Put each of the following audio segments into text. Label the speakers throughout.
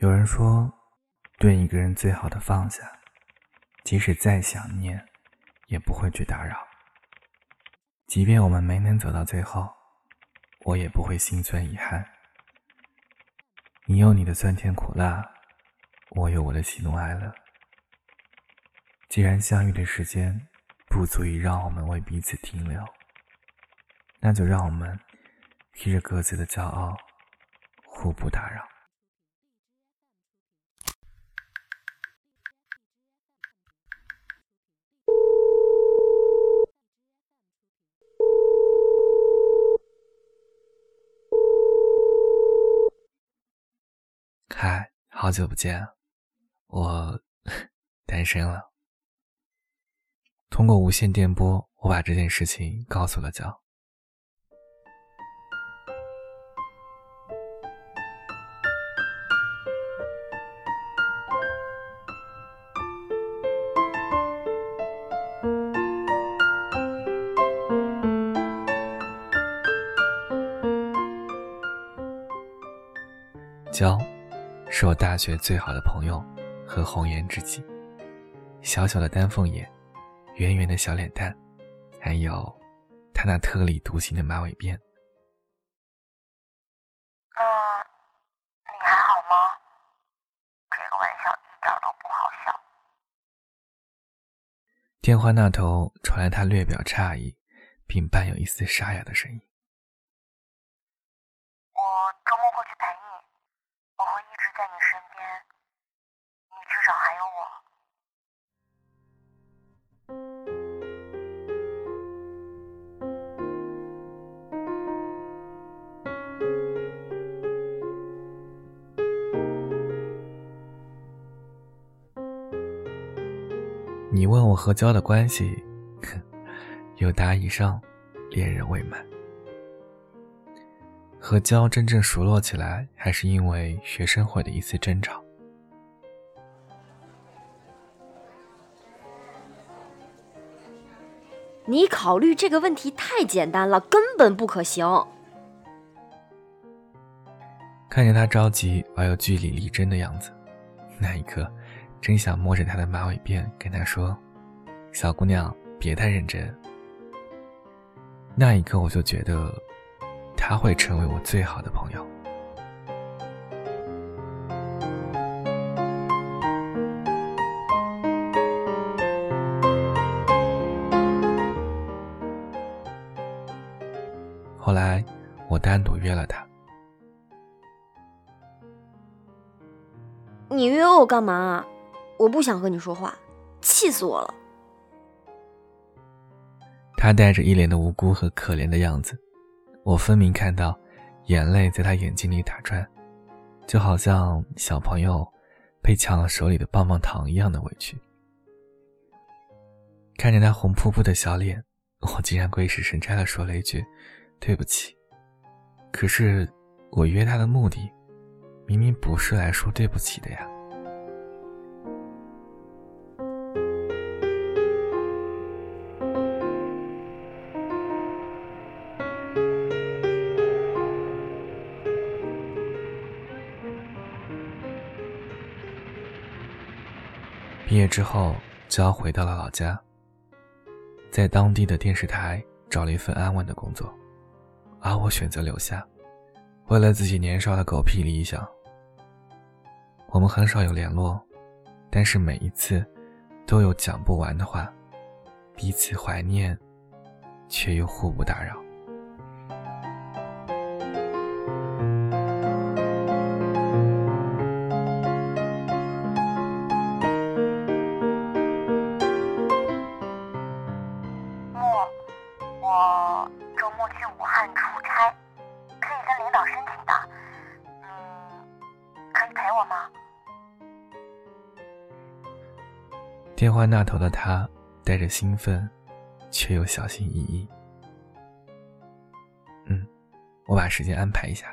Speaker 1: 有人说，对一个人最好的放下，即使再想念，也不会去打扰。即便我们没能走到最后，我也不会心存遗憾。你有你的酸甜苦辣，我有我的喜怒哀乐。既然相遇的时间不足以让我们为彼此停留，那就让我们披着各自的骄傲，互不打扰。嗨，好久不见，我 单身了。通过无线电波，我把这件事情告诉了娇。娇。是我大学最好的朋友和红颜知己，小小的丹凤眼，圆圆的小脸蛋，还有他那特立独行的马尾辫。
Speaker 2: 嗯，你还好吗？这个玩笑一点都不好笑。
Speaker 1: 电话那头传来他略表诧异，并伴有一丝沙哑的声音。你问我和娇的关系，有答以上，恋人未满。和娇真正熟络起来，还是因为学生会的一次争吵。
Speaker 3: 你考虑这个问题太简单了，根本不可行。
Speaker 1: 看见他着急而又据理力争的样子，那一刻。真想摸着她的马尾辫，跟她说：“小姑娘，别太认真。”那一刻，我就觉得他会成为我最好的朋友。单独约了他。
Speaker 3: 你约我干嘛？我不想和你说话，气死我了。
Speaker 1: 他带着一脸的无辜和可怜的样子，我分明看到眼泪在他眼睛里打转，就好像小朋友被抢了手里的棒棒糖一样的委屈。看着他红扑扑的小脸，我竟然鬼使神差的说了一句：“对不起。”可是我约他的目的，明明不是来说对不起的呀。毕业之后，就要回到了老家，在当地的电视台找了一份安稳的工作，而我选择留下，为了自己年少的狗屁理想。我们很少有联络，但是每一次都有讲不完的话，彼此怀念，却又互不打扰。
Speaker 2: 我周末去武汉出差可以跟领导申请的嗯可以陪我吗？
Speaker 1: 电话那头的他带着兴奋却又小心翼翼。嗯我把时间安排一下。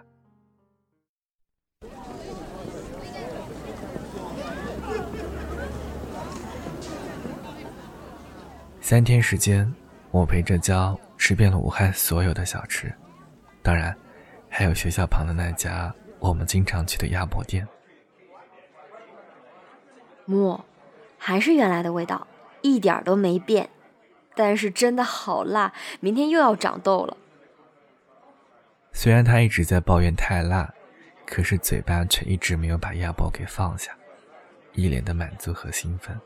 Speaker 1: 三天时间我陪着娇吃遍了武汉所有的小吃，当然，还有学校旁的那家我们经常去的鸭脖店。
Speaker 3: 木，还是原来的味道，一点都没变。但是真的好辣，明天又要长痘了。
Speaker 1: 虽然他一直在抱怨太辣，可是嘴巴却一直没有把鸭脖给放下，一脸的满足和兴奋。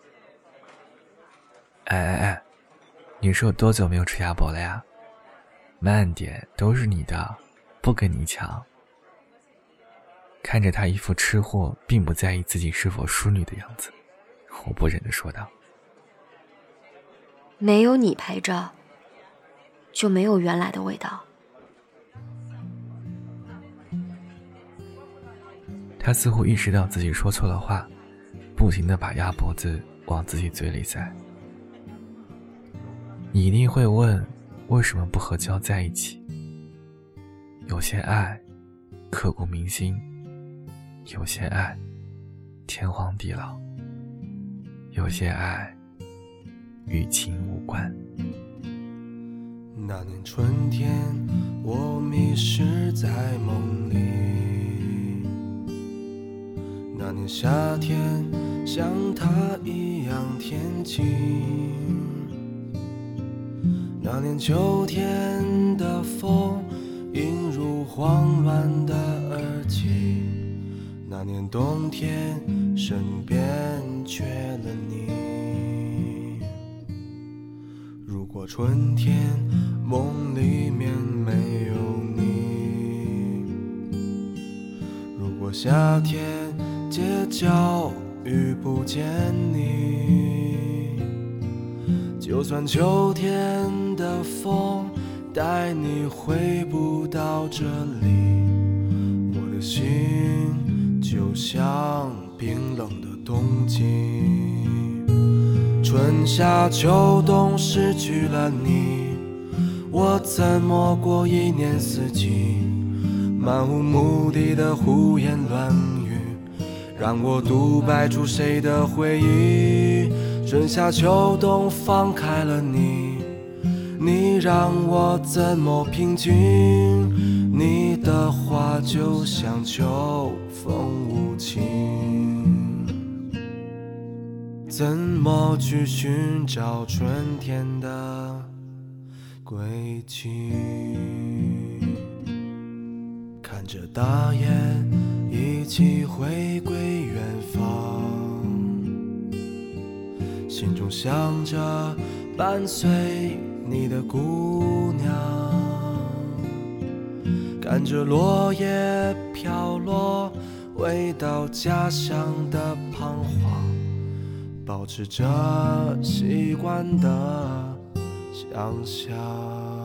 Speaker 1: 哎哎哎，你是有多久没有吃鸭脖了呀？慢点，都是你的，不跟你抢。看着他一副吃货并不在意自己是否淑女的样子，我不忍地说道。
Speaker 3: 没有你陪着，就没有原来的味道。
Speaker 1: 他似乎意识到自己说错了话，不停的把鸭脖子往自己嘴里塞。你一定会问，为什么不和娇在一起？有些爱，刻骨铭心；有些爱，天荒地老；有些爱。与情无关。
Speaker 4: 那年春天，我迷失在梦里。那年夏天，像他一样天晴。那年秋天的风，映入慌乱的耳际。那年冬天，身边缺了你。如果春天梦里面没有你，如果夏天街角遇不见你，就算秋天的风带你回不到这里，我的心就像冰冷的冬季。春夏秋冬失去了你，我怎么过一年四季？漫无目的的胡言乱语，让我独白出谁的回忆？春夏秋冬放开了你，你让我怎么平静？你的话就像秋风无情。怎么去寻找春天的轨迹？看着大雁一起回归远方，心中想着伴随你的姑娘，看着落叶飘落，回到家乡的彷徨。保持着习惯的想象。